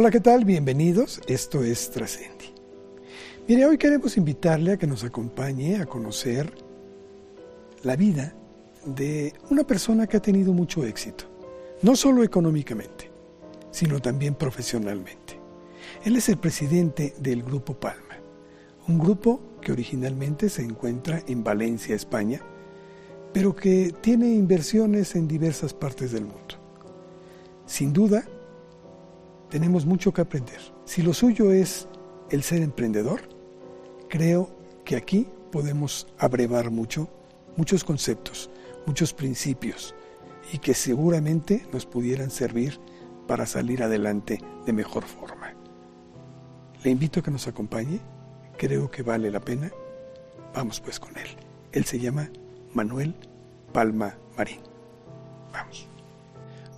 Hola, ¿qué tal? Bienvenidos. Esto es Trascendi. Mire, hoy queremos invitarle a que nos acompañe a conocer la vida de una persona que ha tenido mucho éxito, no solo económicamente, sino también profesionalmente. Él es el presidente del Grupo Palma, un grupo que originalmente se encuentra en Valencia, España, pero que tiene inversiones en diversas partes del mundo. Sin duda, tenemos mucho que aprender. Si lo suyo es el ser emprendedor, creo que aquí podemos abrevar mucho, muchos conceptos, muchos principios y que seguramente nos pudieran servir para salir adelante de mejor forma. Le invito a que nos acompañe, creo que vale la pena. Vamos pues con él. Él se llama Manuel Palma Marín. Vamos.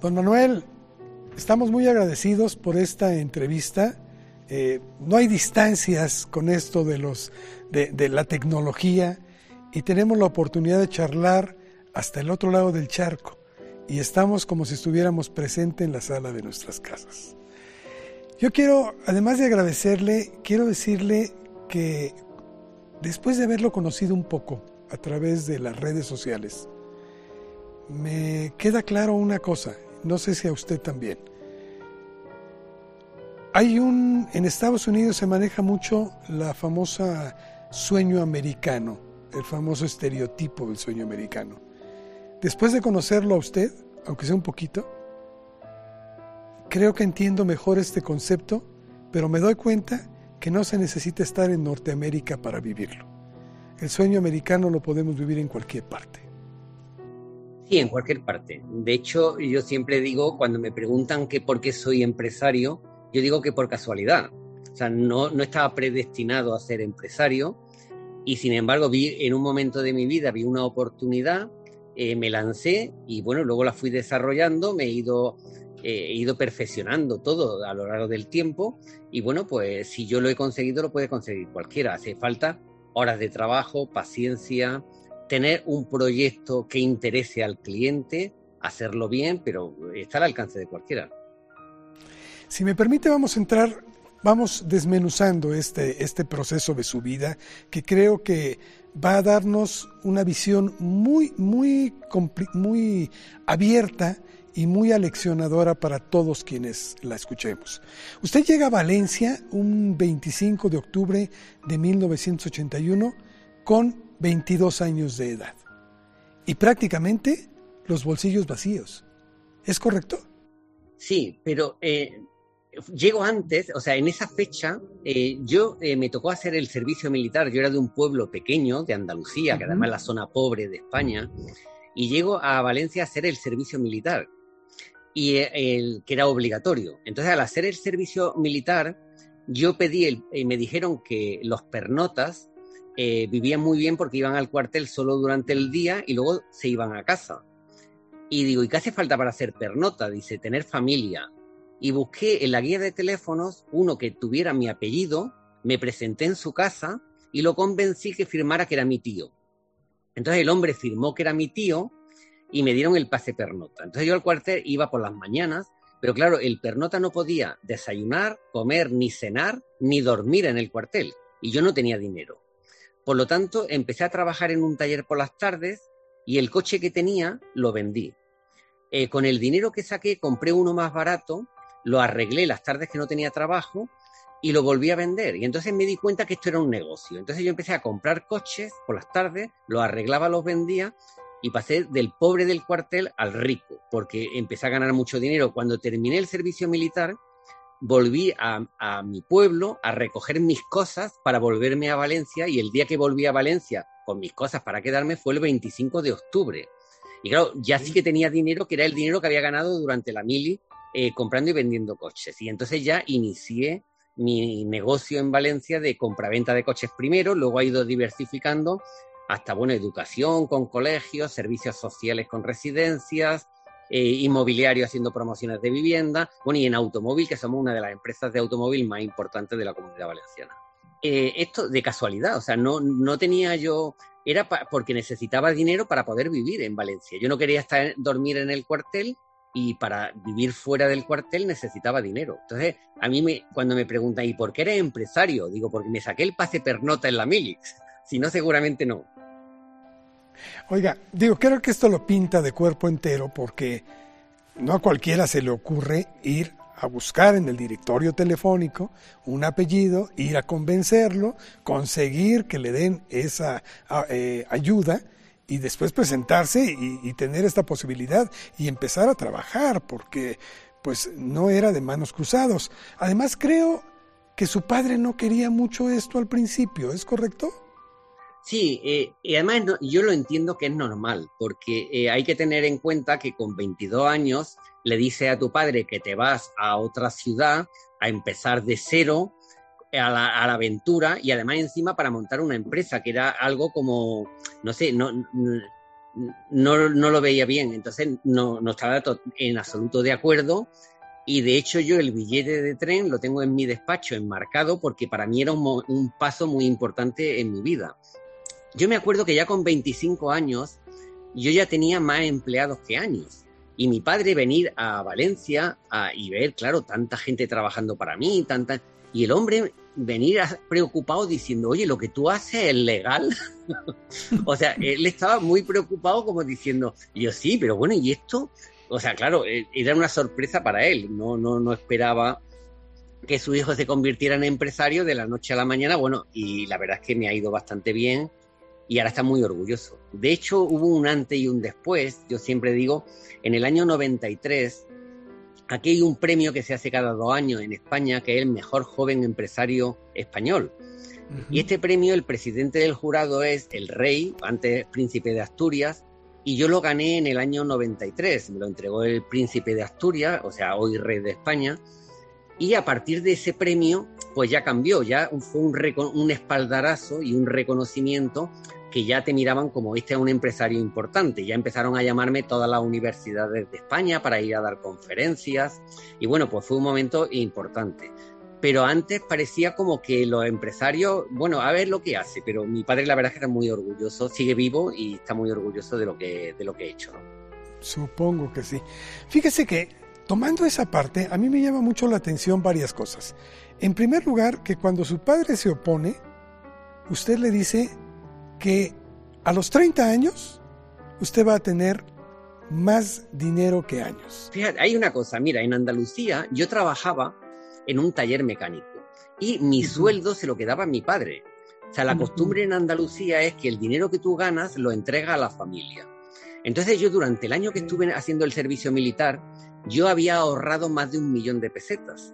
Don Manuel, estamos muy agradecidos por esta entrevista. Eh, no hay distancias con esto de, los, de, la tecnología y tenemos la oportunidad de charlar hasta el otro lado del charco y estamos como si estuviéramos presentes en la sala de nuestras casas. Yo quiero, además de agradecerle, quiero decirle que después de haberlo conocido un poco a través de las redes sociales, me queda claro una cosa, no sé si a usted también. Hay un, en Estados Unidos se maneja mucho la famosa sueño americano, el famoso estereotipo del sueño americano. Después de conocerlo a usted, aunque sea un poquito, creo que entiendo mejor este concepto, pero me doy cuenta que no se necesita estar en Norteamérica para vivirlo. El sueño americano lo podemos vivir en cualquier parte. En cualquier parte. De hecho, yo siempre digo, cuando me preguntan que por qué soy empresario, yo digo que por casualidad. O sea, no, no estaba predestinado a ser empresario y sin embargo vi en un momento de mi vida, vi una oportunidad, eh, me lancé y bueno, luego la fui desarrollando, me he ido, eh, he ido perfeccionando todo a lo largo del tiempo y bueno, pues si yo lo he conseguido, lo puede conseguir cualquiera. Hace falta horas de trabajo, paciencia, tener un proyecto que interese al cliente, hacerlo bien, pero está al alcance de cualquiera. Si me permite, vamos a entrar, vamos desmenuzando este, este proceso de su vida, que creo que va a darnos una visión muy, muy, muy abierta y muy aleccionadora para todos quienes la escuchemos. Usted llega a Valencia un 25 de octubre de 1981 con 22 años de edad y prácticamente los bolsillos vacíos. ¿Es correcto? Sí, pero eh, llego antes, o sea, en esa fecha, eh, yo eh, me tocó hacer el servicio militar. Yo era de un pueblo pequeño, de Andalucía, que además es la zona pobre de España, y llego a Valencia a hacer el servicio militar, y el, que era obligatorio. Entonces, al hacer el servicio militar, yo pedí, el, me dijeron que los pernotas vivían muy bien porque iban al cuartel solo durante el día y luego se iban a casa. Y digo, ¿y qué hace falta para ser pernota? Dice, tener familia y busqué en la guía de teléfonos uno que tuviera mi apellido, me presenté en su casa y lo convencí que firmara que era mi tío. Entonces el hombre firmó que era mi tío y me dieron el pase pernota. Entonces yo al cuartel iba por las mañanas, pero claro, el pernota no podía desayunar, comer, ni cenar, ni dormir en el cuartel. Y yo no tenía dinero. Por lo tanto, empecé a trabajar en un taller por las tardes y el coche que tenía lo vendí. Eh, con el dinero que saqué compré uno más barato lo arreglé las tardes que no tenía trabajo y lo volví a vender. Y entonces me di cuenta que esto era un negocio. Entonces yo empecé a comprar coches por las tardes, los arreglaba, los vendía y pasé del pobre del cuartel al rico, porque empecé a ganar mucho dinero. Cuando terminé el servicio militar, volví a, a, mi pueblo a recoger mis cosas para volverme a Valencia y el día que volví a Valencia con mis cosas para quedarme fue el 25 de octubre. Y claro, ya sí que tenía dinero, que era el dinero que había ganado durante la mili eh, comprando y vendiendo coches. Y entonces ya inicié mi negocio en Valencia de compraventa de coches primero, luego ha ido diversificando hasta, bueno, educación con colegios, servicios sociales con residencias, eh, inmobiliario haciendo promociones de vivienda, bueno, y en automóvil, que somos una de las empresas de automóvil más importantes de la comunidad valenciana. Eh, esto de casualidad, o sea, no, no tenía yo, era porque necesitaba dinero para poder vivir en Valencia. Yo no quería estar dormir en el cuartel y para vivir fuera del cuartel necesitaba dinero. Entonces, a mí me, cuando me preguntan, ¿y por qué eres empresario? Digo, porque me saqué el pase pernota en la Milix. Si no, seguramente no. Oiga, digo, creo que esto lo pinta de cuerpo entero porque no a cualquiera se le ocurre ir a buscar en el directorio telefónico un apellido, ir a convencerlo, conseguir que le den esa eh, ayuda y después presentarse y, tener esta posibilidad y empezar a trabajar, porque pues no era de manos cruzados. Además creo que su padre no quería mucho esto al principio, ¿es correcto? Sí, eh, y además yo lo entiendo que es normal, porque eh, hay que tener en cuenta que con 22 años le dice a tu padre que te vas a otra ciudad a empezar de cero, a la, aventura y además encima para montar una empresa, que era algo como, no sé, no, no, no lo veía bien, entonces no, no estaba en absoluto de acuerdo y de hecho yo el billete de tren lo tengo en mi despacho enmarcado porque para mí era un, un paso muy importante en mi vida. Yo me acuerdo que ya con 25 años yo ya tenía más empleados que años. Y mi padre venir a Valencia y ver, claro, tanta gente trabajando para mí, tanta... Y el hombre venir preocupado diciendo, oye, lo que tú haces es legal. o sea, él estaba muy preocupado como diciendo, yo sí, pero bueno, ¿y esto? O sea, claro, e, era una sorpresa para él, no, no, no esperaba que su hijo se convirtiera en empresario de la noche a la mañana, bueno, y la verdad es que me ha ido bastante bien y ahora está muy orgulloso. De hecho, hubo un antes y un después, yo siempre digo, en el año 93 Aquí hay un premio que se hace cada dos años en España, que es el mejor joven empresario español. Y este premio, el presidente del jurado es el rey, antes príncipe de Asturias, y yo lo gané en el año 93. Me lo entregó el príncipe de Asturias, o sea, hoy rey de España. Y a partir de ese premio, pues ya cambió, ya fue un, un espaldarazo y un reconocimiento que ya te miraban como este es un empresario importante. Ya empezaron a llamarme todas las universidades de España para ir a dar conferencias y bueno, pues fue un momento importante. Pero antes parecía como que los empresarios, bueno, a ver lo que hace, pero mi padre la verdad que era muy orgulloso, sigue vivo y está muy orgulloso de lo que, de lo que he hecho. Supongo que sí. Fíjese que tomando esa parte, a mí me llama mucho la atención varias cosas. En primer lugar, que cuando su padre se opone, usted le dice, que a los 30 años usted va a tener más dinero que años. Fíjate, hay una cosa, mira, en Andalucía yo trabajaba en un taller mecánico y mi sueldo se lo quedaba mi padre. O sea, la costumbre en Andalucía es que el dinero que tú ganas lo entrega a la familia. Entonces yo durante el año que estuve haciendo el servicio militar, yo había ahorrado más de un millón de pesetas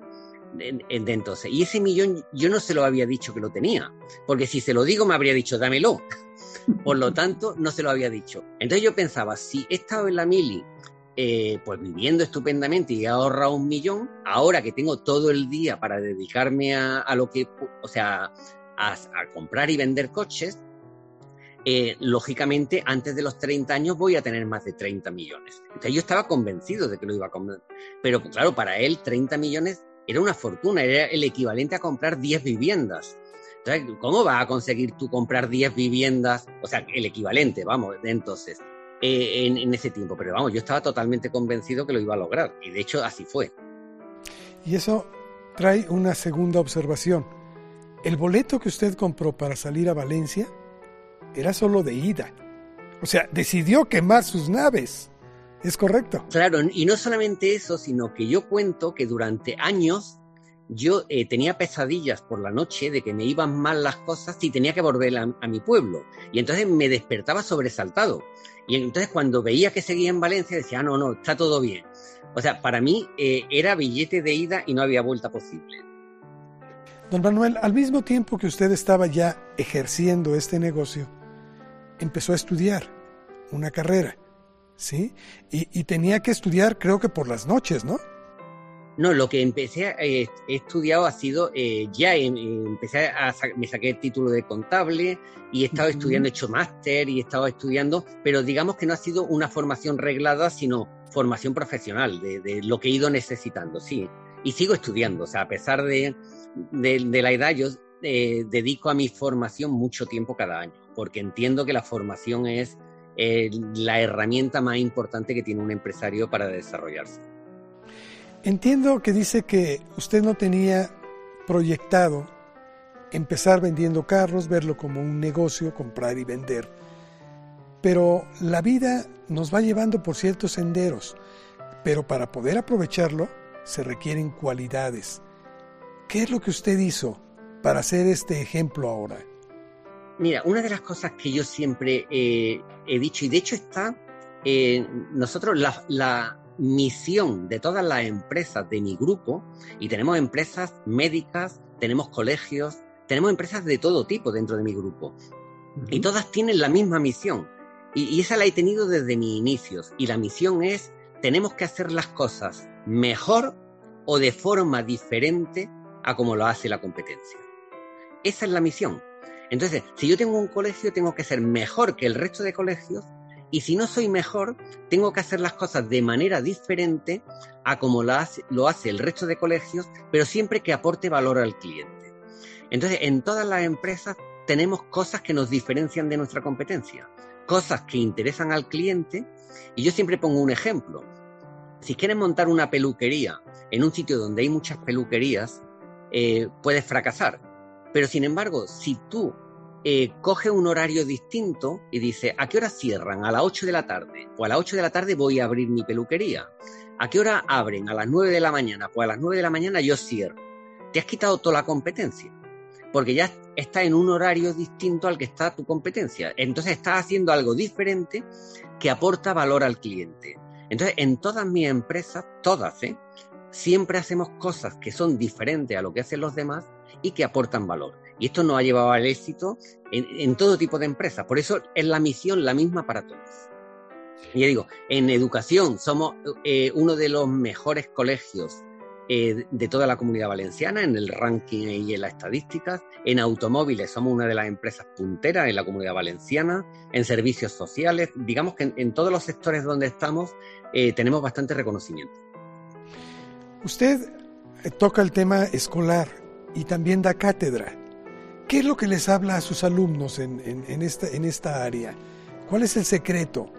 de, entonces. Y ese millón yo no se lo había dicho que lo tenía, porque si se lo digo me habría dicho, dámelo. Por lo tanto, no se lo había dicho. Entonces yo pensaba, si he estado en la mili, eh, pues viviendo estupendamente y he ahorrado un millón, ahora que tengo todo el día para dedicarme a, lo que, o sea, a, comprar y vender coches, eh, lógicamente antes de los 30 años voy a tener más de 30 millones. Entonces yo estaba convencido de que lo iba a comer. Pero claro, para él 30 millones era una fortuna, era el equivalente a comprar 10 viviendas. ¿cómo vas a conseguir tú comprar 10 viviendas? O sea, el equivalente, vamos, entonces, eh, en, ese tiempo. Pero vamos, yo estaba totalmente convencido que lo iba a lograr. Y de hecho, así fue. Y eso trae una segunda observación. El boleto que usted compró para salir a Valencia era solo de ida. O sea, decidió quemar sus naves. ¿Es correcto? Claro, y no solamente eso, sino que yo cuento que durante años yo eh, tenía pesadillas por la noche de que me iban mal las cosas y tenía que volver a, mi pueblo. Y entonces me despertaba sobresaltado. Y entonces cuando veía que seguía en Valencia decía, ah, no, no, está todo bien. O sea, para mí eh, era billete de ida y no había vuelta posible. Don Manuel, al mismo tiempo que usted estaba ya ejerciendo este negocio, empezó a estudiar una carrera. ¿Sí? Y, tenía que estudiar creo que por las noches, ¿no? No, lo que empecé, eh, he estudiado ha sido, eh, ya empecé a, me saqué el título de contable y he estado estudiando, he hecho máster y he estado estudiando, pero digamos que no ha sido una formación reglada, sino formación profesional, de, lo que he ido necesitando, sí. Y sigo estudiando, o sea, a pesar de, de la edad, yo eh, dedico a mi formación mucho tiempo cada año, porque entiendo que la formación es la herramienta más importante que tiene un empresario para desarrollarse. Entiendo que dice que usted no tenía proyectado empezar vendiendo carros, verlo como un negocio, comprar y vender. Pero la vida nos va llevando por ciertos senderos, pero para poder aprovecharlo se requieren cualidades. ¿Qué es lo que usted hizo para hacer este ejemplo ahora? Mira, una de las cosas que yo siempre he dicho, y de hecho está, eh, nosotros la, misión de todas las empresas de mi grupo, y tenemos empresas médicas, tenemos colegios, tenemos empresas de todo tipo dentro de mi grupo, y todas tienen la misma misión, y, y esa la he tenido desde mis inicios, y la misión es, tenemos que hacer las cosas mejor o de forma diferente a como lo hace la competencia. Esa es la misión. Entonces, si yo tengo un colegio, tengo que ser mejor que el resto de colegios y si no soy mejor, tengo que hacer las cosas de manera diferente a como lo hace, el resto de colegios, pero siempre que aporte valor al cliente. Entonces, en todas las empresas tenemos cosas que nos diferencian de nuestra competencia, cosas que interesan al cliente, y yo siempre pongo un ejemplo. Si quieres montar una peluquería en un sitio donde hay muchas peluquerías, eh, puedes fracasar. Pero sin embargo, si tú eh, coge un horario distinto y dice, ¿a qué hora cierran? A las 8 de la tarde. Pues a las 8 de la tarde voy a abrir mi peluquería. ¿A qué hora abren? A las 9 de la mañana. Pues a las 9 de la mañana yo cierro. Te has quitado toda la competencia. Porque ya está en un horario distinto al que está tu competencia. Entonces estás haciendo algo diferente que aporta valor al cliente. Entonces, en todas mis empresas, todas, ¿eh? siempre hacemos cosas que son diferentes a lo que hacen los demás y que aportan valor. Y esto nos ha llevado al éxito en, todo tipo de empresas. Por eso es la misión la misma para todos. Y digo, en educación somos eh, uno de los mejores colegios eh, de toda la comunidad valenciana en el ranking y en las estadísticas. En automóviles somos una de las empresas punteras en la comunidad valenciana. En servicios sociales, digamos que en, todos los sectores donde estamos eh, tenemos bastante reconocimiento. Usted toca el tema escolar y también da cátedra. ¿Qué es lo que les habla a sus alumnos en, esta, en esta área? ¿Cuál es el secreto?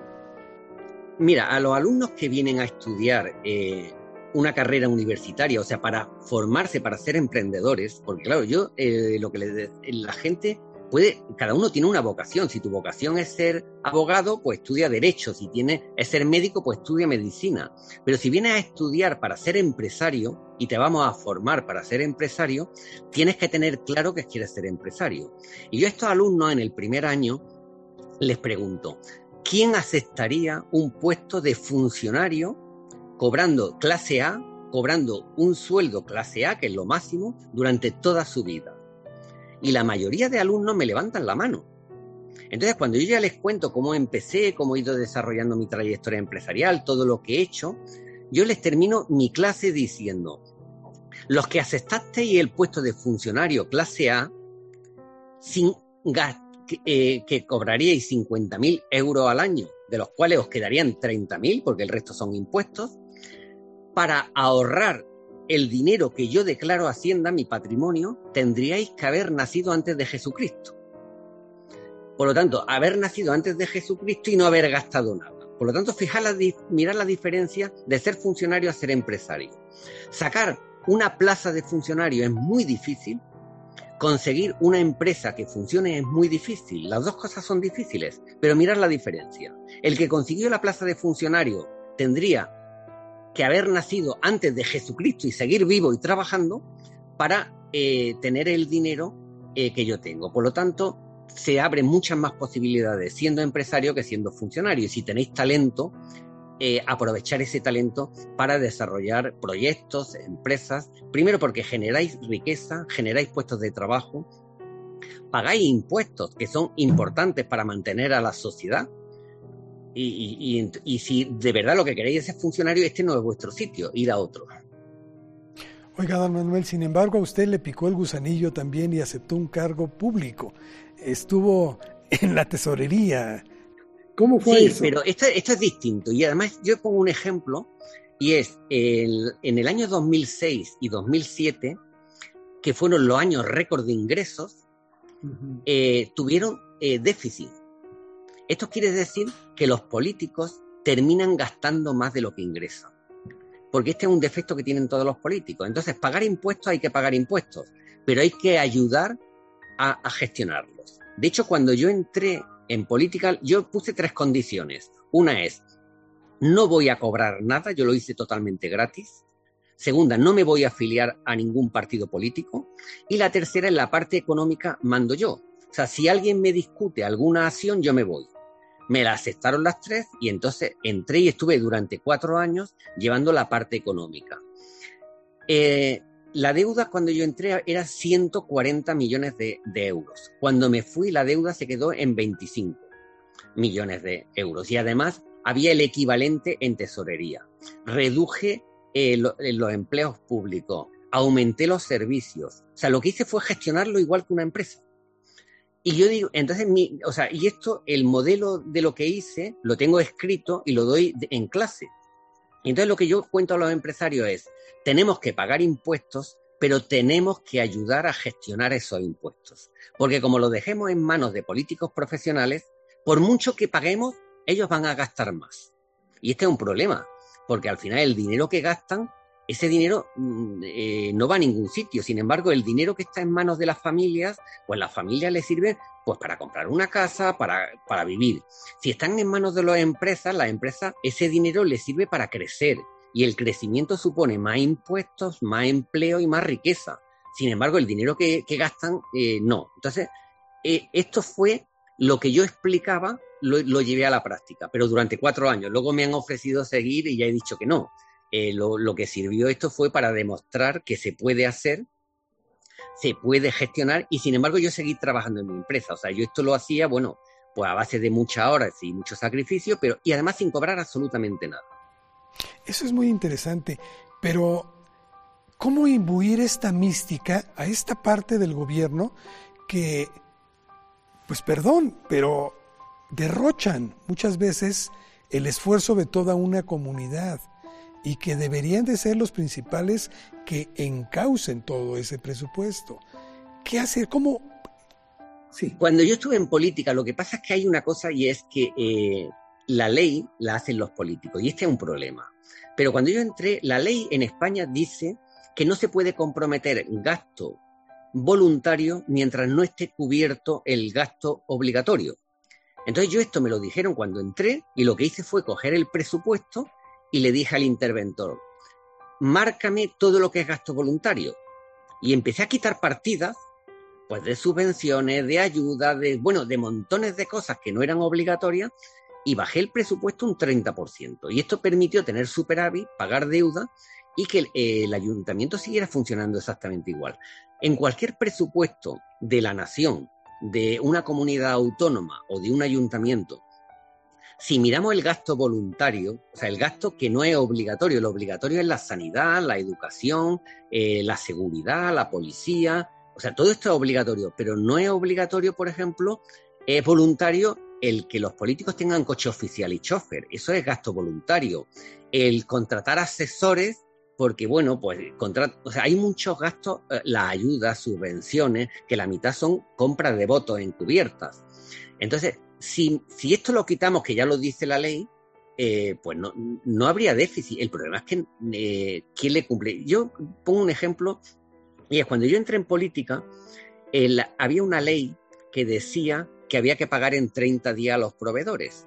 Mira, a los alumnos que vienen a estudiar eh, una carrera universitaria, o sea, para formarse, para ser emprendedores, porque claro, yo eh, lo que le, la gente puede, cada uno tiene una vocación. Si tu vocación es ser abogado, pues estudia derecho. Si tiene, es ser médico, pues estudia medicina. Pero si vienes a estudiar para ser empresario y te vamos a formar para ser empresario, tienes que tener claro que quieres ser empresario. Y yo a estos alumnos en el primer año les pregunto, ¿quién aceptaría un puesto de funcionario cobrando clase A, cobrando un sueldo clase A, que es lo máximo, durante toda su vida? Y la mayoría de alumnos me levantan la mano. Entonces, cuando yo ya les cuento cómo empecé, cómo he ido desarrollando mi trayectoria empresarial, todo lo que he hecho, yo les termino mi clase diciendo, los que aceptasteis el puesto de funcionario clase A, sin eh, que cobraríais 50.000 euros al año, de los cuales os quedarían 30.000, porque el resto son impuestos, para ahorrar el dinero que yo declaro Hacienda, mi patrimonio, tendríais que haber nacido antes de Jesucristo. Por lo tanto, haber nacido antes de Jesucristo y no haber gastado nada. Por lo tanto, fijar la, mirar la diferencia de ser funcionario a ser empresario. Sacar una plaza de funcionario es muy difícil. Conseguir una empresa que funcione es muy difícil. Las dos cosas son difíciles, pero mirar la diferencia. El que consiguió la plaza de funcionario tendría que haber nacido antes de Jesucristo y seguir vivo y trabajando para eh, tener el dinero eh, que yo tengo. Por lo tanto, se abren muchas más posibilidades siendo empresario que siendo funcionario. Y si tenéis talento, eh, aprovechar ese talento para desarrollar proyectos, empresas, primero porque generáis riqueza, generáis puestos de trabajo, pagáis impuestos que son importantes para mantener a la sociedad y, si de verdad lo que queréis es ser funcionario, este no es vuestro sitio, ir a otro. Oiga, don Manuel, sin embargo, a usted le picó el gusanillo también y aceptó un cargo público. Estuvo en la tesorería. ¿Cómo fue sí, pero esto, es distinto. Y además yo pongo un ejemplo, y es en el año 2006 y 2007, que fueron los años récord de ingresos, eh, tuvieron eh, déficit Esto quiere decir que los políticos terminan gastando más de lo que ingresan. Porque este es un defecto que tienen todos los políticos. Entonces, pagar impuestos hay que pagar impuestos, pero hay que ayudar a, gestionarlos. De hecho, cuando yo entré en política, yo puse tres condiciones. Una es, no voy a cobrar nada, yo lo hice totalmente gratis. Segunda, no me voy a afiliar a ningún partido político. Y la tercera, en la parte económica, mando yo. O sea, si alguien me discute alguna acción, yo me voy. Me la aceptaron las tres y entonces entré y estuve durante cuatro años llevando la parte económica. Eh, la deuda cuando yo entré era 140 millones de, euros. Cuando me fui, la deuda se quedó en 25 millones de euros. Y además había el equivalente en tesorería. Reduje eh, eh, los empleos públicos, aumenté los servicios. O sea, lo que hice fue gestionarlo igual que una empresa. Y yo digo, entonces, mi, o sea, y esto, el modelo de lo que hice, lo tengo escrito y lo doy en clase. Y entonces lo que yo cuento a los empresarios es, tenemos que pagar impuestos, pero tenemos que ayudar a gestionar esos impuestos. Porque como lo dejemos en manos de políticos profesionales, por mucho que paguemos, ellos van a gastar más. Y este es un problema, porque al final el dinero que gastan, ese dinero mm, eh, no va a ningún sitio. Sin embargo, el dinero que está en manos de las familias, pues las familias les sirven pues para comprar una casa, para, para vivir. Si están en manos de las empresas, las empresas, ese dinero les sirve para crecer. Y el crecimiento supone más impuestos, más empleo y más riqueza. Sin embargo, el dinero que, que gastan, eh, no. Entonces, eh, esto fue lo que yo explicaba lo, lo, llevé a la práctica, pero durante cuatro años. Luego me han ofrecido seguir y ya he dicho que no. Eh, lo, que sirvió esto fue para demostrar que se puede hacer, se puede gestionar y sin embargo yo seguí trabajando en mi empresa. O sea, yo esto lo hacía, bueno, pues a base de muchas horas y mucho sacrificio, pero y además sin cobrar absolutamente nada. Eso es muy interesante, pero ¿cómo imbuir esta mística a esta parte del gobierno que, pues perdón, pero derrochan muchas veces el esfuerzo de toda una comunidad y que deberían de ser los principales que encaucen todo ese presupuesto. ¿Qué hacer? ¿Cómo? Sí. Cuando yo estuve en política, lo que pasa es que hay una cosa y es que eh, la ley la hacen los políticos y este es un problema. Pero cuando yo entré, la ley en España dice que no se puede comprometer gasto voluntario mientras no esté cubierto el gasto obligatorio. Entonces yo esto me lo dijeron cuando entré y lo que hice fue coger el presupuesto y le dije al interventor, márcame todo lo que es gasto voluntario. Y empecé a quitar partidas, pues de subvenciones, de ayuda, de, bueno, de montones de cosas que no eran obligatorias y bajé el presupuesto un 30%. Y esto permitió tener superávit, pagar deuda y que el, el ayuntamiento siguiera funcionando exactamente igual. En cualquier presupuesto de la nación, de una comunidad autónoma o de un ayuntamiento, si miramos el gasto voluntario, o sea, el gasto que no es obligatorio, lo obligatorio es la sanidad, la educación, eh, la seguridad, la policía, o sea, todo esto es obligatorio, pero no es obligatorio, por ejemplo, es voluntario el que los políticos tengan coche oficial y chofer, eso es gasto voluntario. El contratar asesores, porque bueno, pues o sea, hay muchos gastos, eh, las ayudas, subvenciones, que la mitad son compras de votos encubiertas. Entonces, si, si esto lo quitamos, que ya lo dice la ley, eh, pues no, no, habría déficit. El problema es que eh, quién le cumple. Yo pongo un ejemplo, y es cuando yo entré en política, había una ley que decía que había que pagar en 30 días a los proveedores.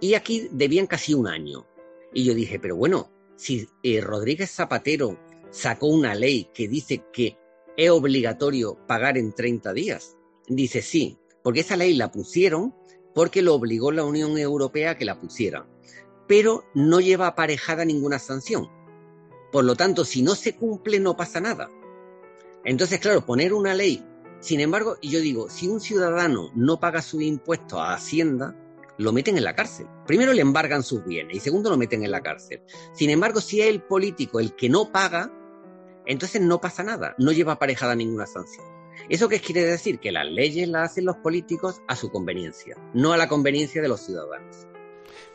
Y aquí debían casi un año. Y yo dije, pero bueno, si eh, Rodríguez Zapatero sacó una ley que dice que es obligatorio pagar en 30 días, dice sí, porque esa ley la pusieron porque lo obligó la Unión Europea a que la pusiera, pero no lleva aparejada ninguna sanción. Por lo tanto, si no se cumple, no pasa nada. Entonces, claro, poner una ley. Sin embargo, yo digo, si un ciudadano no paga sus impuestos a Hacienda, lo meten en la cárcel. Primero le embargan sus bienes y segundo lo meten en la cárcel. Sin embargo, si es el político el que no paga, entonces no pasa nada, no lleva aparejada ninguna sanción. ¿Eso qué quiere decir? Que las leyes las hacen los políticos a su conveniencia, no a la conveniencia de los ciudadanos.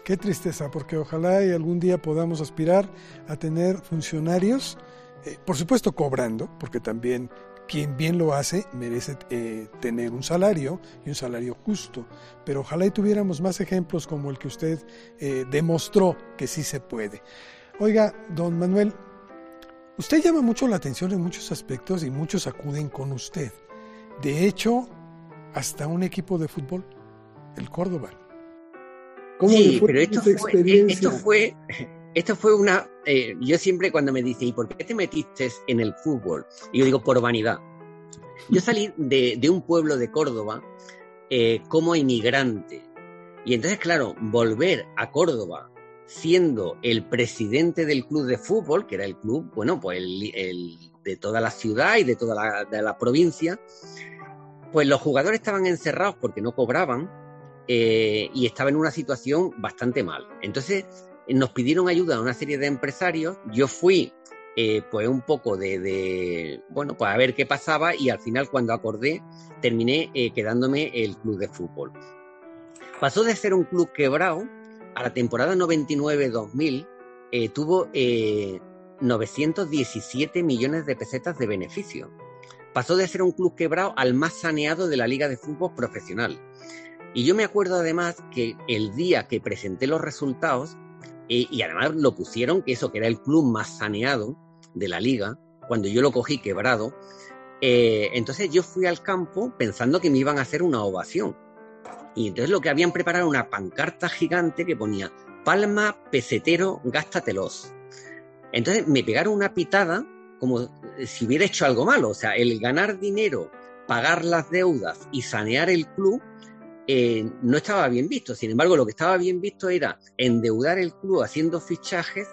Qué tristeza, porque ojalá y algún día podamos aspirar a tener funcionarios, eh, por supuesto cobrando, porque también quien bien lo hace merece eh, tener un salario y un salario justo. Pero ojalá y tuviéramos más ejemplos como el que usted eh, demostró que sí se puede. Oiga, don Manuel, usted llama mucho la atención en muchos aspectos y muchos acuden con usted. De hecho, hasta un equipo de fútbol, el Córdoba. sí, pero esto fue, eh, esto fue, esto fue una. Eh, yo siempre cuando me dice, ¿y por qué te metiste en el fútbol? Y yo digo, por vanidad. Yo salí de, un pueblo de Córdoba eh, como inmigrante. Y entonces, claro, volver a Córdoba siendo el presidente del club de fútbol, que era el club, bueno, pues el, de toda la ciudad y de toda la, de la provincia, pues los jugadores estaban encerrados porque no cobraban eh, y estaba en una situación bastante mal. Entonces nos pidieron ayuda a una serie de empresarios. Yo fui, eh, pues un poco de, bueno, pues a ver qué pasaba y al final cuando acordé terminé eh, quedándome el club de fútbol. Pasó de ser un club quebrado a la temporada 99-2000 tuvo 917 millones de pesetas de beneficio pasó de ser un club quebrado al más saneado de la Liga de Fútbol Profesional. Y yo me acuerdo además que el día que presenté los resultados, eh, y además lo pusieron, que eso que era el club más saneado de la liga, cuando yo lo cogí quebrado, eh, entonces yo fui al campo pensando que me iban a hacer una ovación. Y entonces lo que habían preparado una pancarta gigante que ponía, Palma, pesetero, gástatelos. Entonces me pegaron una pitada como si hubiera hecho algo malo. O sea, el ganar dinero, pagar las deudas y sanear el club eh, no estaba bien visto. Sin embargo, lo que estaba bien visto era endeudar el club haciendo fichajes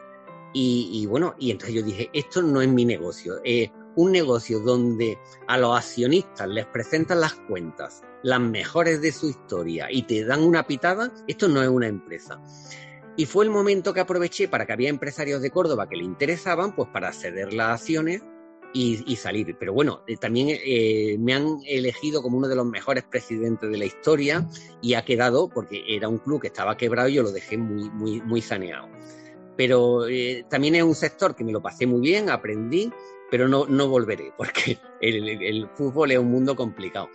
y, bueno, y entonces yo dije, esto no es mi negocio. Es un negocio donde a los accionistas les presentan las cuentas, las mejores de su historia y te dan una pitada, esto no es una empresa. Y fue el momento que aproveché para que había empresarios de Córdoba que le interesaban, pues para ceder las acciones y, salir. Pero bueno, eh, también eh, me han elegido como uno de los mejores presidentes de la historia y ha quedado, porque era un club que estaba quebrado y yo lo dejé muy, muy, muy saneado. Pero eh, también es un sector que me lo pasé muy bien, aprendí, pero no, no volveré, porque el fútbol es un mundo complicado.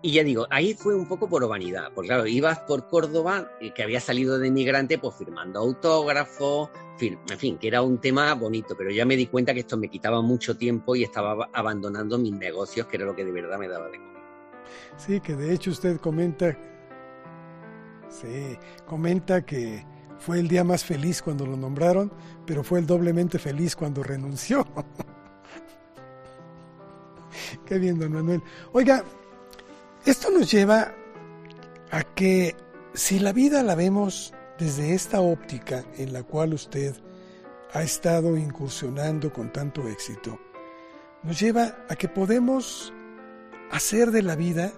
Y ya digo, ahí fue un poco por vanidad, porque claro, ibas por Córdoba, que había salido de inmigrante, pues firmando autógrafos, en fin, que era un tema bonito, pero ya me di cuenta que esto me quitaba mucho tiempo y estaba abandonando mis negocios, que era lo que de verdad me daba de comer. Sí, que de hecho usted comenta, sí, comenta que fue el día más feliz cuando lo nombraron, pero fue el doblemente feliz cuando renunció. Qué bien, don Manuel. Oiga, esto nos lleva a que si la vida la vemos desde esta óptica en la cual usted ha estado incursionando con tanto éxito, nos lleva a que podemos hacer de la vida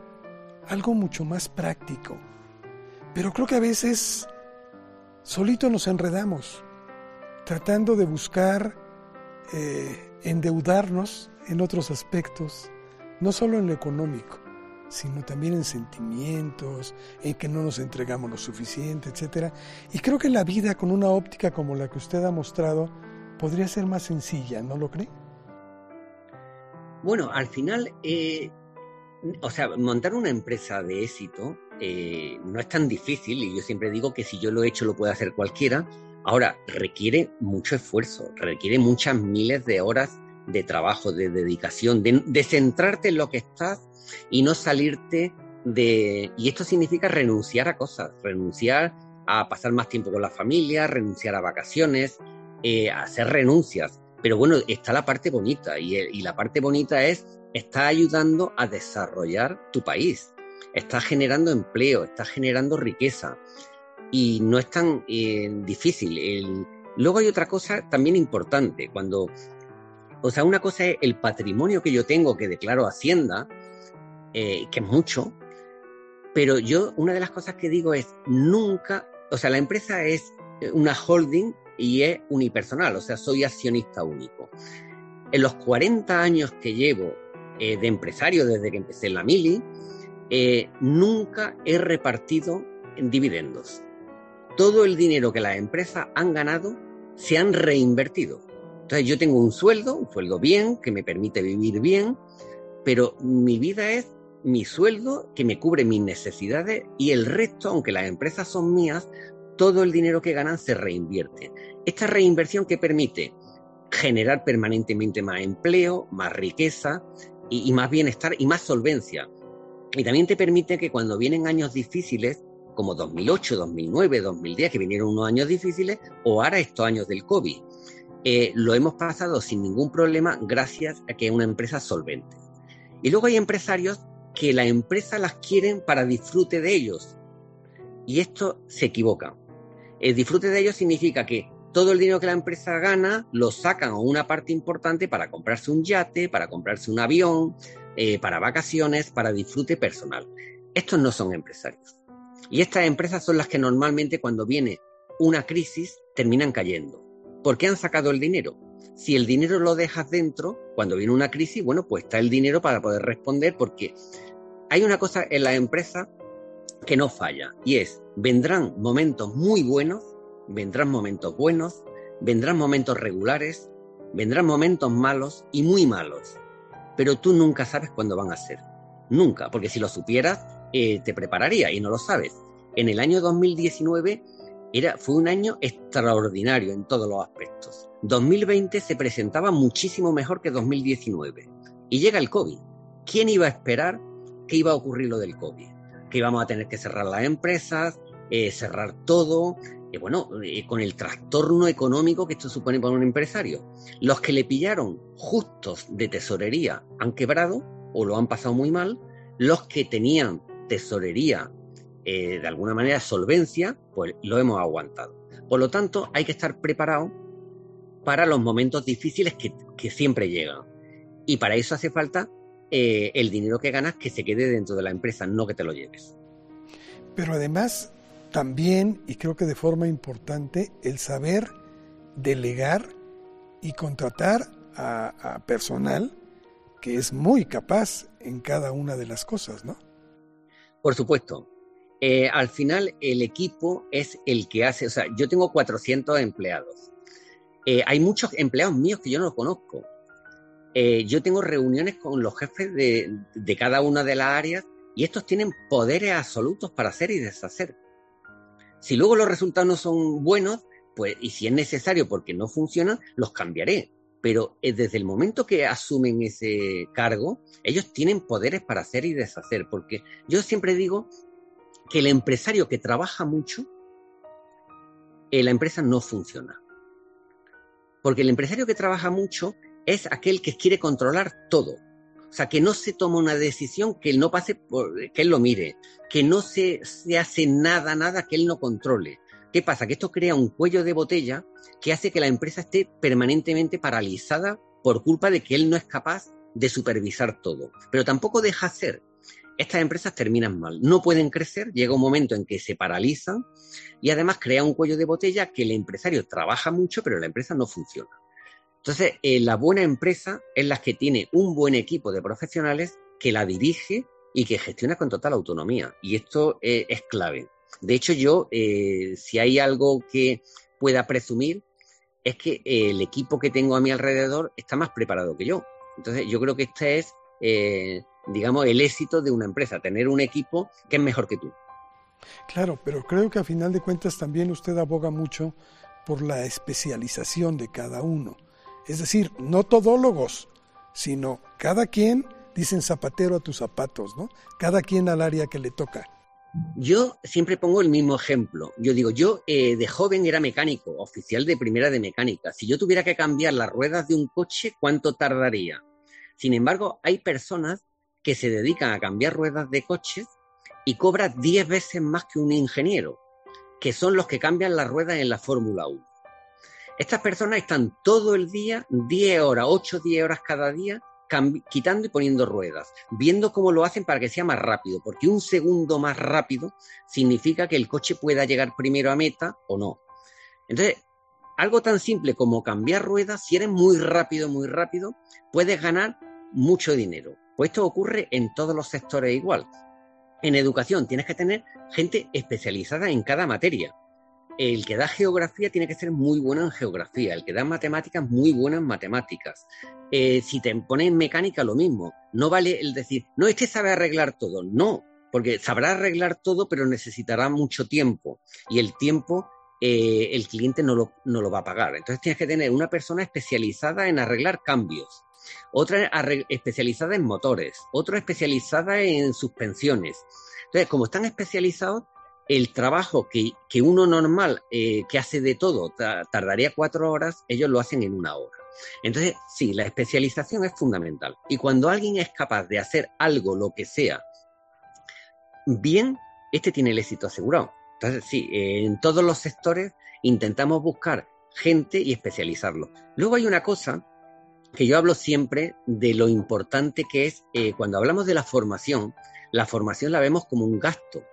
algo mucho más práctico. Pero creo que a veces solito nos enredamos tratando de buscar eh, endeudarnos en otros aspectos, no solo en lo económico sino también en sentimientos, en que no nos entregamos lo suficiente, etc. Y creo que la vida con una óptica como la que usted ha mostrado podría ser más sencilla, ¿no lo cree? Bueno, al final, eh, o sea, montar una empresa de éxito eh, no es tan difícil y yo siempre digo que si yo lo he hecho lo puede hacer cualquiera. Ahora, requiere mucho esfuerzo, requiere muchas miles de horas de trabajo, de dedicación, de, centrarte en lo que estás y no salirte de... Y esto significa renunciar a cosas, renunciar a pasar más tiempo con la familia, renunciar a vacaciones, eh, hacer renuncias. Pero bueno, está la parte bonita y, la parte bonita es, está ayudando a desarrollar tu país, está generando empleo, está generando riqueza y no es tan eh, difícil. Luego hay otra cosa también importante, cuando, o sea, una cosa es el patrimonio que yo tengo que declaro Hacienda, eh, que es mucho, pero yo una de las cosas que digo es nunca, o sea, la empresa es una holding y es unipersonal, o sea, soy accionista único. En los 40 años que llevo eh, de empresario desde que empecé en la Mili, eh, nunca he repartido en dividendos. Todo el dinero que las empresas han ganado se han reinvertido. Entonces yo tengo un sueldo, un sueldo bien, que me permite vivir bien, pero mi vida es mi sueldo que me cubre mis necesidades y el resto, aunque las empresas son mías, todo el dinero que ganan se reinvierte. Esta reinversión que permite generar permanentemente más empleo, más riqueza y, más bienestar y más solvencia. Y también te permite que cuando vienen años difíciles, como 2008, 2009, 2010, que vinieron unos años difíciles, o ahora estos años del COVID, eh, lo hemos pasado sin ningún problema gracias a que es una empresa solvente. Y luego hay empresarios que la empresa las quieren para disfrute de ellos. Y esto se equivoca. El disfrute de ellos significa que todo el dinero que la empresa gana lo sacan a una parte importante para comprarse un yate, para comprarse un avión, eh, para vacaciones, para disfrute personal. Estos no son empresarios. Y estas empresas son las que normalmente cuando viene una crisis terminan cayendo. ¿Por qué han sacado el dinero? Si el dinero lo dejas dentro, cuando viene una crisis, bueno, pues está el dinero para poder responder porque hay una cosa en la empresa que no falla y es, vendrán momentos muy buenos, vendrán momentos buenos, vendrán momentos regulares, vendrán momentos malos y muy malos pero tú nunca sabes cuándo van a ser. Nunca, porque si lo supieras, eh, te prepararía y no lo sabes. En el año 2019 era, fue un año extraordinario en todos los aspectos. 2020 se presentaba muchísimo mejor que 2019. Y llega el COVID. ¿Quién iba a esperar que iba a ocurrir lo del COVID? Que íbamos a tener que cerrar las empresas, eh, cerrar todo, eh, bueno, eh, con el trastorno económico que esto supone para un empresario. Los que le pillaron justos de tesorería han quebrado o lo han pasado muy mal. Los que tenían tesorería, eh, de alguna manera solvencia, pues lo hemos aguantado. Por lo tanto, hay que estar preparado para los momentos difíciles que, que siempre llegan. Y para eso hace falta el dinero que ganas que se quede dentro de la empresa, no que te lo lleves. Pero además, también, y creo que de forma importante, el saber delegar y contratar a, personal que es muy capaz en cada una de las cosas, ¿no? Por supuesto. Eh, al final, el equipo es el que hace, o sea, yo tengo 400 empleados. Eh, hay muchos empleados míos que yo no conozco. Eh, yo tengo reuniones con los jefes de, de cada una de las áreas y estos tienen poderes absolutos para hacer y deshacer. Si luego los resultados no son buenos, pues, y si es necesario porque no funcionan, los cambiaré. Pero desde el momento que asumen ese cargo, ellos tienen poderes para hacer y deshacer. Porque yo siempre digo que el empresario que trabaja mucho, eh, la empresa no funciona. Porque el empresario que trabaja mucho es aquel que quiere controlar todo. O sea, que no se toma una decisión que él no pase por, que él lo mire, que no se, se hace nada, nada que él no controle. ¿Qué pasa? Que esto crea un cuello de botella que hace que la empresa esté permanentemente paralizada por culpa de que él no es capaz de supervisar todo. Pero tampoco deja ser. Estas empresas terminan mal, no pueden crecer, llega un momento en que se paralizan y además crea un cuello de botella que el empresario trabaja mucho, pero la empresa no funciona. Entonces, eh, la buena empresa es la que tiene un buen equipo de profesionales que la dirige y que gestiona con total autonomía. Y esto eh, es clave. De hecho, yo, eh, si hay algo que pueda presumir, es que el equipo que tengo a mi alrededor está más preparado que yo. Entonces, yo creo que este es, digamos, el éxito de una empresa, tener un equipo que es mejor que tú. Claro, pero creo que a final de cuentas también usted aboga mucho por la especialización de cada uno. Es decir, no todólogos, sino cada quien, dicen zapatero a tus zapatos, ¿no? Cada quien al área que le toca. Yo siempre pongo el mismo ejemplo. Yo digo, yo eh, de joven era mecánico, oficial de primera de mecánica. Si yo tuviera que cambiar las ruedas de un coche, ¿cuánto tardaría? Sin embargo, hay personas que se dedican a cambiar ruedas de coches y cobran 10 veces más que un ingeniero, que son los que cambian las ruedas en la Fórmula 1. Estas personas están todo el día, 10 horas, 8, 10 horas cada día, quitando y poniendo ruedas, viendo cómo lo hacen para que sea más rápido, porque un segundo más rápido significa que el coche pueda llegar primero a meta o no. Entonces, algo tan simple como cambiar ruedas, si eres muy rápido, muy rápido, puedes ganar mucho dinero. Pues esto ocurre en todos los sectores igual. En educación tienes que tener gente especializada en cada materia el que da geografía tiene que ser muy bueno en geografía, el que da matemáticas, muy bueno en matemáticas. Eh, si te pones en mecánica, lo mismo. No vale el decir, no, este sabe arreglar todo. No, porque sabrá arreglar todo, pero necesitará mucho tiempo. Y el tiempo eh, el cliente no lo, no lo va a pagar. Entonces tienes que tener una persona especializada en arreglar cambios, otra especializada en motores, otra especializada en suspensiones. Entonces, como están especializados, el trabajo que, uno normal eh, que hace de todo tardaría cuatro horas, ellos lo hacen en una hora. Entonces, sí, la especialización es fundamental. Y cuando alguien es capaz de hacer algo, lo que sea, bien, este tiene el éxito asegurado. Entonces, sí, en todos los sectores intentamos buscar gente y especializarlo. Luego hay una cosa que yo hablo siempre de lo importante que es eh, cuando hablamos de la formación, la formación la vemos como un gasto.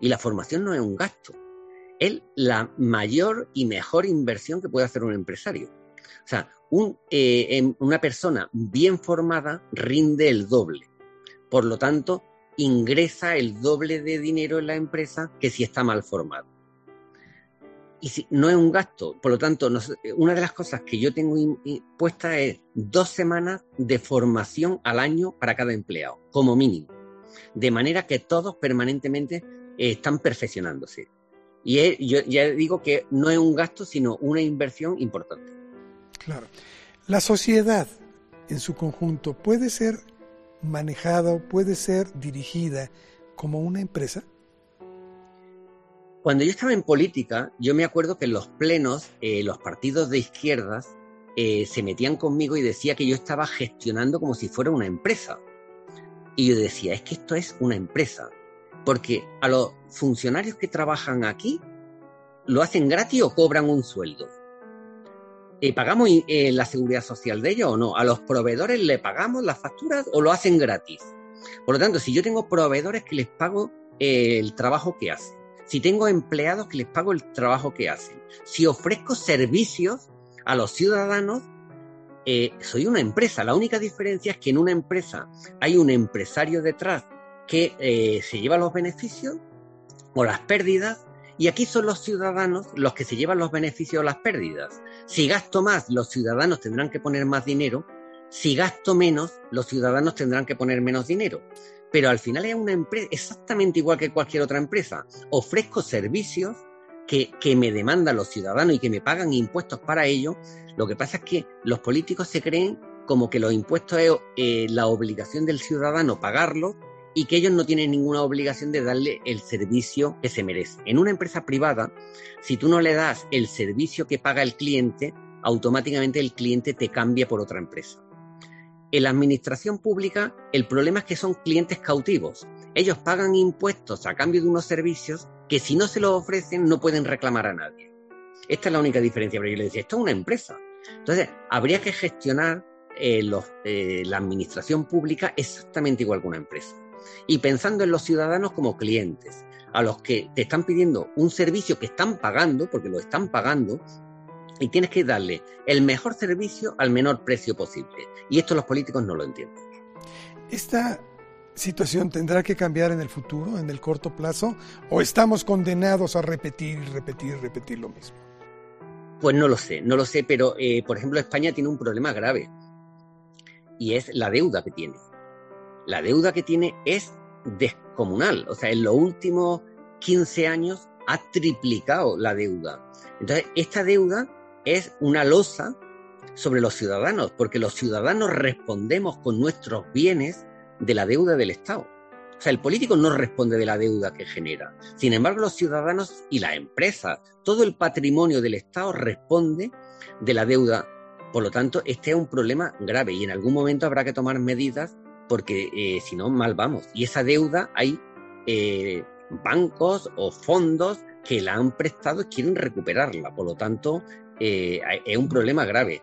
Y la formación no es un gasto, es la mayor y mejor inversión que puede hacer un empresario. O sea, eh, una persona bien formada rinde el doble. Por lo tanto, ingresa el doble de dinero en la empresa que si está mal formado. Y si no es un gasto, por lo tanto, una de las cosas que yo tengo puesta es dos semanas de formación al año para cada empleado, como mínimo. De manera que todos permanentemente están perfeccionándose. Y yo ya digo que no es un gasto, sino una inversión importante. Claro. La sociedad en su conjunto puede ser manejada puede ser dirigida como una empresa. Cuando yo estaba en política, yo me acuerdo que en los plenos, eh, los partidos de izquierdas eh, se metían conmigo y decía que yo estaba gestionando como si fuera una empresa. Y yo decía, es que esto es una empresa. Porque a los funcionarios que trabajan aquí, ¿lo hacen gratis o cobran un sueldo? ¿Y ¿Pagamos eh, la seguridad social de ellos o no? ¿A los proveedores le pagamos las facturas o lo hacen gratis? Por lo tanto, si yo tengo proveedores que les pago eh, el trabajo que hacen, si tengo empleados que les pago el trabajo que hacen, si ofrezco servicios a los ciudadanos, eh, soy una empresa. La única diferencia es que en una empresa hay un empresario detrás que eh, se lleva los beneficios o las pérdidas y aquí son los ciudadanos los que se llevan los beneficios o las pérdidas. Si gasto más, los ciudadanos tendrán que poner más dinero. Si gasto menos, los ciudadanos tendrán que poner menos dinero. Pero al final es una empresa exactamente igual que cualquier otra empresa. Ofrezco servicios que, que, me demandan los ciudadanos y que me pagan impuestos para ello. Lo que pasa es que los políticos se creen como que los impuestos es eh, la obligación del ciudadano pagarlos y que ellos no tienen ninguna obligación de darle el servicio que se merece. En una empresa privada, si tú no le das el servicio que paga el cliente, automáticamente el cliente te cambia por otra empresa. En la administración pública, el problema es que son clientes cautivos. Ellos pagan impuestos a cambio de unos servicios que si no se los ofrecen no pueden reclamar a nadie. Esta es la única diferencia, pero yo le decía, esto es una empresa. Entonces, habría que gestionar eh, eh, la administración pública exactamente igual que una empresa y pensando en los ciudadanos como clientes, a los que te están pidiendo un servicio que están pagando, porque lo están pagando, y tienes que darle el mejor servicio al menor precio posible. Y esto los políticos no lo entienden. ¿Esta situación tendrá que cambiar en el futuro, en el corto plazo, o estamos condenados a repetir, repetir, repetir lo mismo? Pues no lo sé, no lo sé, pero eh, por ejemplo España tiene un problema grave y es la deuda que tiene la deuda que tiene es descomunal. O sea, en los últimos 15 años ha triplicado la deuda. Entonces, esta deuda es una losa sobre los ciudadanos, porque los ciudadanos respondemos con nuestros bienes de la deuda del Estado. O sea, el político no responde de la deuda que genera. Sin embargo, los ciudadanos y las empresas, todo el patrimonio del Estado responde de la deuda. Por lo tanto, este es un problema grave y en algún momento habrá que tomar medidas porque eh, si no, mal vamos. Y esa deuda hay eh, bancos o fondos que la han prestado y quieren recuperarla. Por lo tanto, eh, es un problema grave.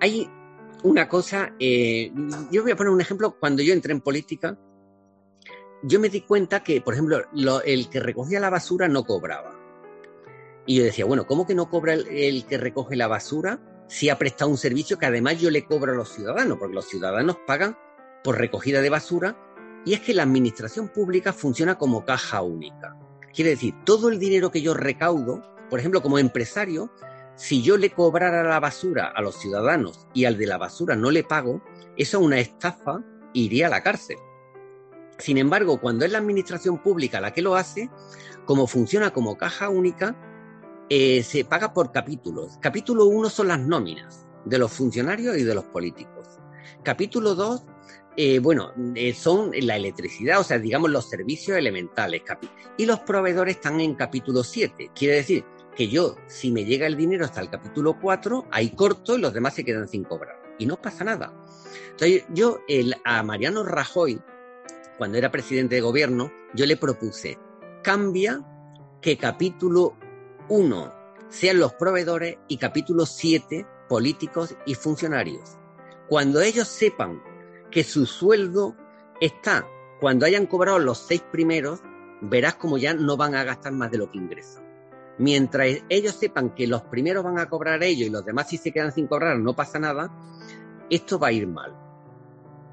Hay una cosa, yo voy a poner un ejemplo, cuando yo entré en política, yo me di cuenta que, por ejemplo, el que recogía la basura no cobraba. Y yo decía, bueno, ¿cómo que no cobra el que recoge la basura si ha prestado un servicio que además yo le cobro a los ciudadanos, porque los ciudadanos pagan por recogida de basura, y es que la administración pública funciona como caja única. Quiere decir, todo el dinero que yo recaudo, por ejemplo, como empresario, si yo le cobrara la basura a los ciudadanos y al de la basura no le pago, eso es una estafa, iría a la cárcel. Sin embargo, cuando es la administración pública la que lo hace, como funciona como caja única, eh, se paga por capítulos. Capítulo 1 son las nóminas de los funcionarios y de los políticos. Capítulo 2, eh, bueno, eh, son la electricidad, o sea, digamos los servicios elementales. Y los proveedores están en capítulo 7. Quiere decir que yo, si me llega el dinero hasta el capítulo 4, ahí corto y los demás se quedan sin cobrar. Y no pasa nada. Entonces, yo el, a Mariano Rajoy, cuando era presidente de gobierno, yo le propuse, cambia que capítulo 1 sean los proveedores y capítulo 7 políticos y funcionarios. Cuando ellos sepan que su sueldo está, cuando hayan cobrado los seis primeros, verás como ya no van a gastar más de lo que ingresan. Mientras ellos sepan que los primeros van a cobrar ellos y los demás si se quedan sin cobrar no pasa nada, esto va a ir mal.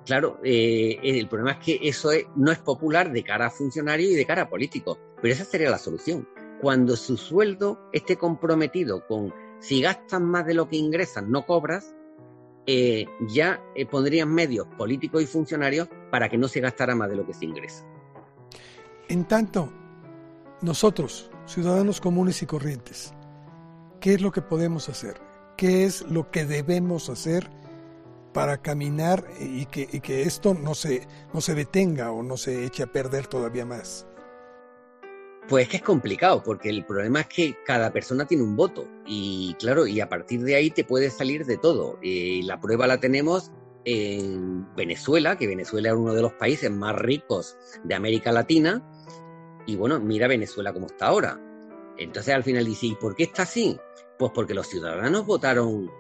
Claro, eh, el problema es que eso no es popular de cara a funcionarios y de cara a políticos, pero esa sería la solución. Cuando su sueldo esté comprometido con si gastan más de lo que ingresan, no cobras, eh, ya eh, pondrían medios políticos y funcionarios para que no se gastara más de lo que se ingresa. En tanto, nosotros, ciudadanos comunes y corrientes, ¿qué es lo que podemos hacer? ¿Qué es lo que debemos hacer para caminar y que, esto no se, no se detenga o no se eche a perder todavía más? Pues es que es complicado, porque el problema es que cada persona tiene un voto y claro, y a partir de ahí te puede salir de todo. Y la prueba la tenemos en Venezuela, que Venezuela es uno de los países más ricos de América Latina, y bueno, mira Venezuela como está ahora. Entonces al final dice, ¿y por qué está así? Pues porque los ciudadanos votaron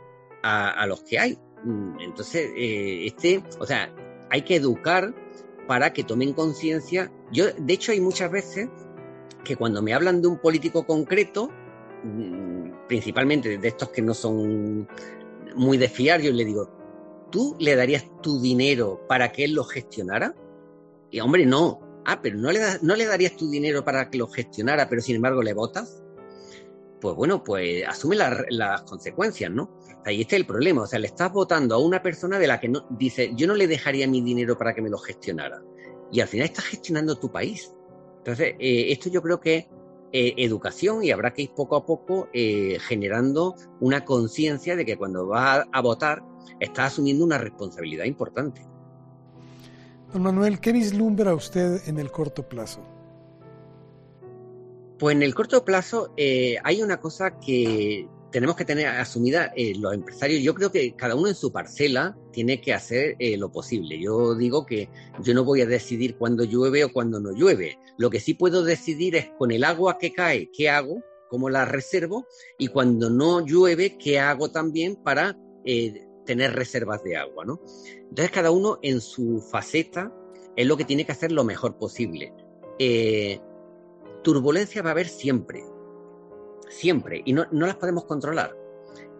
a, los que hay. Mm, entonces, eh, este, o sea, hay que educar para que tomen conciencia. Yo, de hecho, hay muchas veces que cuando me hablan de un político concreto, mm, principalmente de estos que no son muy de fiar, yo le digo, ¿tú le darías tu dinero para que él lo gestionara? Y hombre, no. Ah, pero no le, no le darías tu dinero para que lo gestionara, pero sin embargo le votas. Pues bueno, pues asume las consecuencias, ¿no? Ahí está el problema. O sea, le estás votando a una persona de la que no dice, yo no le dejaría mi dinero para que me lo gestionara. Y al final estás gestionando tu país. Entonces, eh, esto yo creo que es eh, educación y habrá que ir poco a poco eh, generando una conciencia de que cuando vas a, votar estás asumiendo una responsabilidad importante. Don Manuel, ¿qué vislumbra usted en el corto plazo? Pues en el corto plazo hay una cosa que tenemos que tener asumida eh, los empresarios. Yo creo que cada uno en su parcela tiene que hacer eh, lo posible. Yo digo que yo no voy a decidir cuándo llueve o cuándo no llueve. Lo que sí puedo decidir es con el agua que cae, qué hago, cómo la reservo y cuando no llueve, qué hago también para eh, tener reservas de agua. ¿no? Entonces cada uno en su faceta es lo que tiene que hacer lo mejor posible. turbulencia va a haber siempre siempre, y no, las podemos controlar.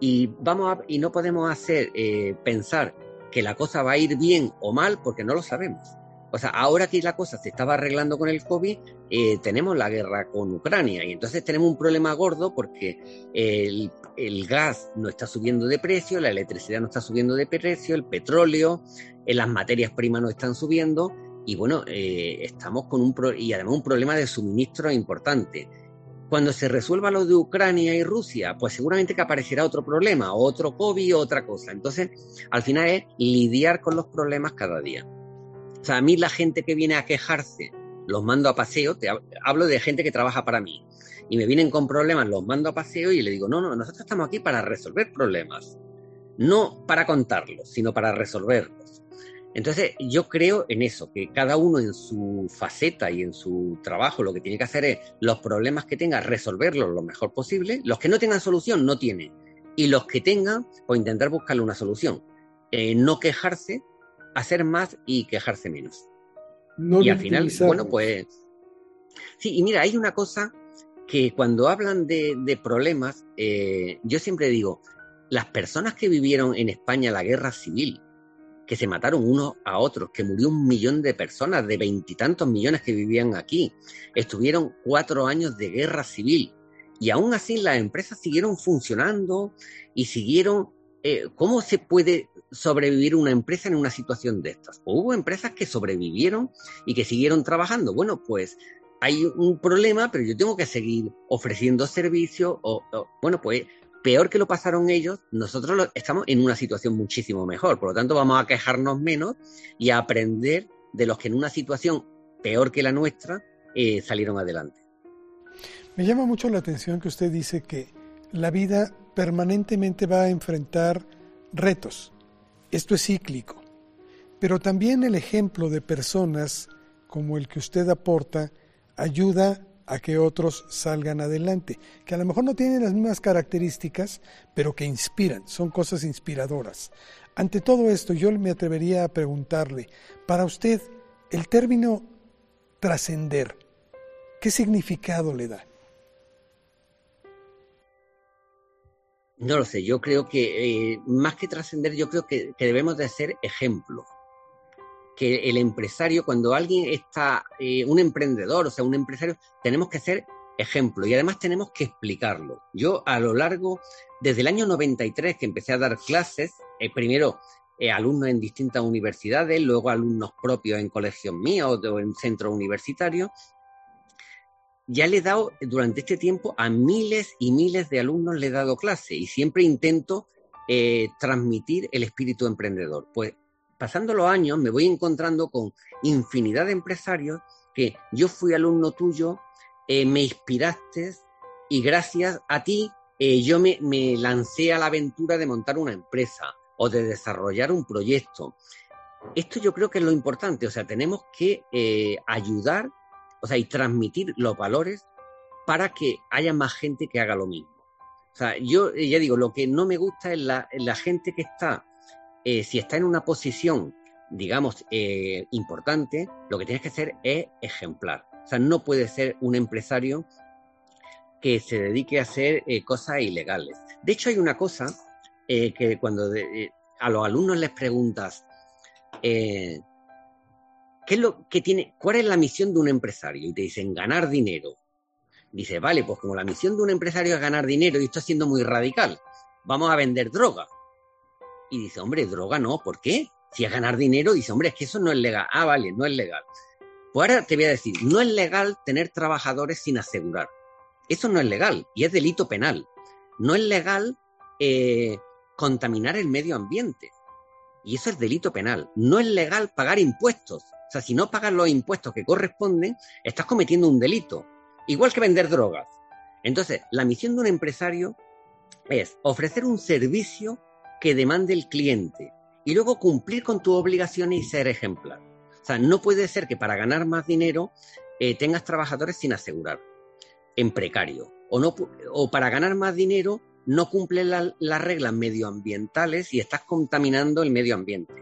Y, vamos y no podemos hacer eh, pensar que la cosa va a ir bien o mal porque no lo sabemos. O sea, ahora que la cosa se estaba arreglando con el COVID, eh, tenemos la guerra con Ucrania y entonces tenemos un problema gordo porque el, gas no está subiendo de precio, la electricidad no está subiendo de precio, el petróleo, eh, las materias primas no están subiendo y bueno, estamos con un y además un problema de suministro importante. Cuando se resuelva lo de Ucrania y Rusia, pues seguramente que aparecerá otro problema, otro COVID, otra cosa. Entonces, al final es lidiar con los problemas cada día. O sea, a mí la gente que viene a quejarse, los mando a paseo, te hablo de gente que trabaja para mí, y me vienen con problemas, los mando a paseo y le digo, no, no, nosotros estamos aquí para resolver problemas, no para contarlos, sino para resolverlos. Entonces, yo creo en eso, que cada uno en su faceta y en su trabajo lo que tiene que hacer es los problemas que tenga, resolverlos lo mejor posible. Los que no tengan solución, no tienen. Y los que tengan, pues intentar buscarle una solución. Eh, no quejarse, hacer más y quejarse menos. y al final, bueno, pues. Sí, y mira, hay una cosa que cuando hablan de, problemas, eh, yo siempre digo, las personas que vivieron en España la guerra civil, que se mataron unos a otros, que murió un millón de personas, de veintitantos millones que vivían aquí. Estuvieron cuatro años de guerra civil y aún así las empresas siguieron funcionando y siguieron... Eh, ¿Cómo se puede sobrevivir una empresa en una situación de estas? Pues hubo empresas que sobrevivieron y que siguieron trabajando. Bueno, pues hay un problema, pero yo tengo que seguir ofreciendo servicios o, bueno, pues peor que lo pasaron ellos, nosotros estamos en una situación muchísimo mejor. Por lo tanto, vamos a quejarnos menos y a aprender de los que en una situación peor que la nuestra eh, salieron adelante. Me llama mucho la atención que usted dice que la vida permanentemente va a enfrentar retos. Esto es cíclico. Pero también el ejemplo de personas como el que usted aporta ayuda a que otros salgan adelante, que a lo mejor no tienen las mismas características, pero que inspiran, son cosas inspiradoras. Ante todo esto, yo me atrevería a preguntarle, para usted, el término trascender, ¿qué significado le da? No lo sé, yo creo que eh, más que trascender, yo creo que, debemos de ser ejemplo que el empresario, cuando alguien está, eh, un emprendedor, o sea, un empresario, tenemos que ser ejemplo y además tenemos que explicarlo. Yo a lo largo, desde el año 93 que empecé a dar clases, eh, primero alumnos en distintas universidades, luego alumnos propios en colegios míos o en centros universitarios, ya le he dado durante este tiempo a miles y miles de alumnos le he dado clase y siempre intento transmitir el espíritu emprendedor. Pues pasando los años me voy encontrando con infinidad de empresarios que yo fui alumno tuyo, eh, me inspiraste y gracias a ti eh, yo me, lancé a la aventura de montar una empresa o de desarrollar un proyecto. Esto yo creo que es lo importante, o sea, tenemos que eh, ayudar, o sea, y transmitir los valores para que haya más gente que haga lo mismo. O sea, yo ya digo, lo que no me gusta es la, la gente que está eh, si está en una posición, digamos, eh, importante, lo que tienes que hacer es ejemplar. O sea, no puede ser un empresario que se dedique a hacer eh, cosas ilegales. De hecho, hay una cosa que cuando a los alumnos les preguntas, ¿qué es lo que tiene, cuál es la misión de un empresario? Y te dicen, ganar dinero. Dice, vale, pues como la misión de un empresario es ganar dinero y esto siendo muy radical, vamos a vender droga. Y dice, hombre, droga no, ¿por qué? Si es ganar dinero, dice, hombre, es que eso no es legal. Ah, vale, no es legal. Pues ahora te voy a decir, no es legal tener trabajadores sin asegurar. Eso no es legal y es delito penal. No es legal eh, contaminar el medio ambiente. Y eso es delito penal. No es legal pagar impuestos. O sea, si no pagas los impuestos que corresponden, estás cometiendo un delito. Igual que vender drogas. Entonces, la misión de un empresario es ofrecer un servicio que demande el cliente y luego cumplir con tus obligaciones y ser ejemplar. O sea, no puede ser que para ganar más dinero eh, tengas trabajadores sin asegurar, en precario, o, no, o para ganar más dinero no cumples las reglas medioambientales y estás contaminando el medio ambiente.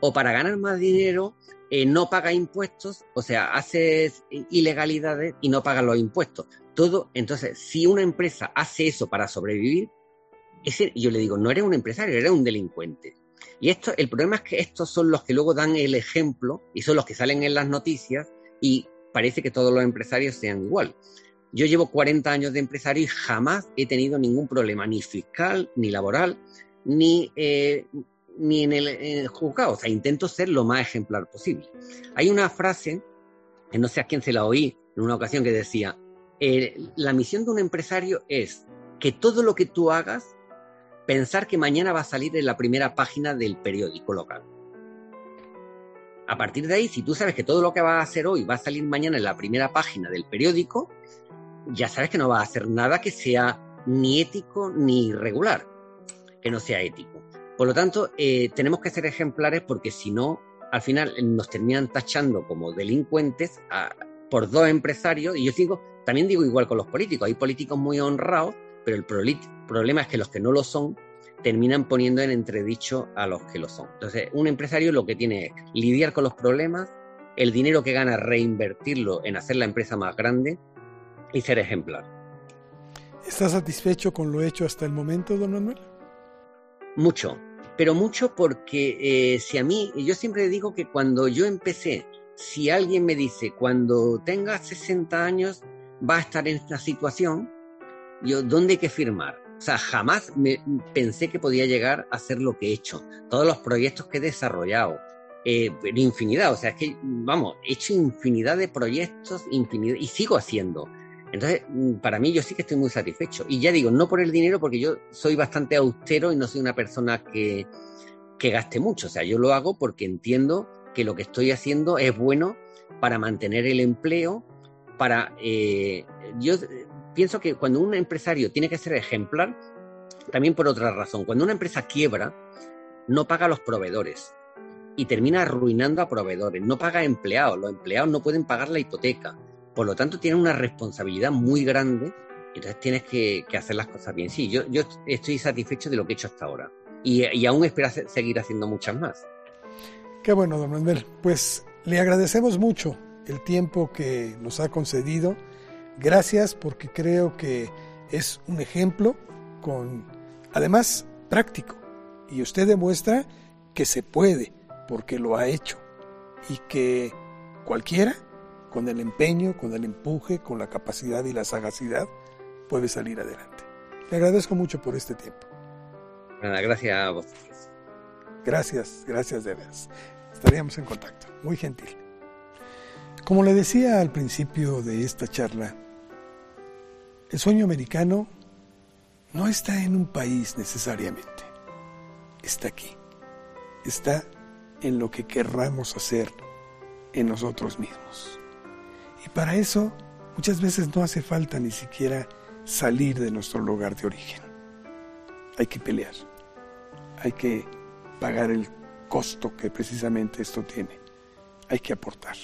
O para ganar más dinero eh, no pagas impuestos, o sea, haces ilegalidades y no pagas los impuestos. Todo, entonces, si una empresa hace eso para sobrevivir, yo le digo, no eres un empresario, eres un delincuente. Y esto, el problema es que estos son los que luego dan el ejemplo y son los que salen en las noticias y parece que todos los empresarios sean igual. Yo llevo 40 años de empresario y jamás he tenido ningún problema, ni fiscal, ni laboral, ni, eh, ni en, el, juzgado. O sea, intento ser lo más ejemplar posible. Hay una frase, que no sé a quién se la oí en una ocasión, que decía, la misión de un empresario es que todo lo que tú hagas pensar que mañana va a salir en la primera página del periódico local. A partir de ahí, si tú sabes que todo lo que vas a hacer hoy va a salir mañana en la primera página del periódico, ya sabes que no vas a hacer nada que sea ni ético ni irregular, que no sea ético. Por lo tanto, eh, tenemos que ser ejemplares porque si no, al final nos terminan tachando como delincuentes por dos empresarios. Y yo digo, también digo igual con los políticos. Hay políticos muy honrados pero el problema es que los que no lo son terminan poniendo en entredicho a los que lo son. Entonces, un empresario lo que tiene es lidiar con los problemas, el dinero que gana reinvertirlo en hacer la empresa más grande y ser ejemplar. ¿Está satisfecho con lo hecho hasta el momento, don Manuel? Mucho, pero mucho porque eh, si a mí, yo siempre digo que cuando yo empecé, si alguien me dice, cuando tengas 60 años va a estar en esta situación, yo, ¿dónde hay que firmar? O sea, jamás me pensé que podía llegar a hacer lo que he hecho. Todos los proyectos que he desarrollado, eh, infinidad, o sea, es que, vamos, he hecho infinidad de proyectos, infinidad, y sigo haciendo. Entonces, mm, para mí yo sí que estoy muy satisfecho. Y ya digo, no por el dinero, porque yo soy bastante austero y no soy una persona que, que gaste mucho. O sea, yo lo hago porque entiendo que lo que estoy haciendo es bueno para mantener el empleo, para... Eh, yo pienso que cuando un empresario tiene que ser ejemplar, también por otra razón, cuando una empresa quiebra, no paga a los proveedores y termina arruinando a proveedores, no paga a empleados, los empleados no pueden pagar la hipoteca, por lo tanto tienen una responsabilidad muy grande, entonces tienes que, hacer las cosas bien. Sí, yo, estoy satisfecho de lo que he hecho hasta ahora y, y aún espero seguir haciendo muchas más. Qué bueno, don Manuel. Pues le agradecemos mucho el tiempo que nos ha concedido. Gracias porque creo que es un ejemplo con, además, práctico. Y usted demuestra que se puede porque lo ha hecho y que cualquiera, con el empeño, con el empuje, con la capacidad y la sagacidad, puede salir adelante. Le agradezco mucho por este tiempo. gracias a vosotros. Gracias, gracias de veras. Estaríamos en contacto. Muy gentil. Como le decía al principio de esta charla, el sueño americano no está en un país necesariamente. Está aquí. Está en lo que querramos hacer en nosotros mismos. Y para eso muchas veces no hace falta ni siquiera salir de nuestro lugar de origen. Hay que pelear. Hay que pagar el costo que precisamente esto tiene. Hay que aportar.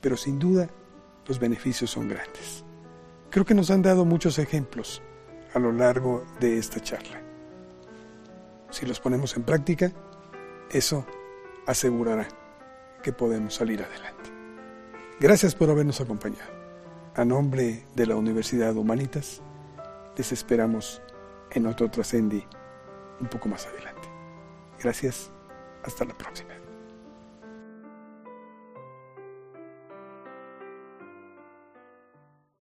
Pero sin duda, los beneficios son grandes. Creo que nos han dado muchos ejemplos a lo largo de esta charla. Si los ponemos en práctica, eso asegurará que podemos salir adelante. Gracias por habernos acompañado. A nombre de la Universidad Humanitas, les esperamos en otro Trascendi un poco más adelante. Gracias. Hasta la próxima.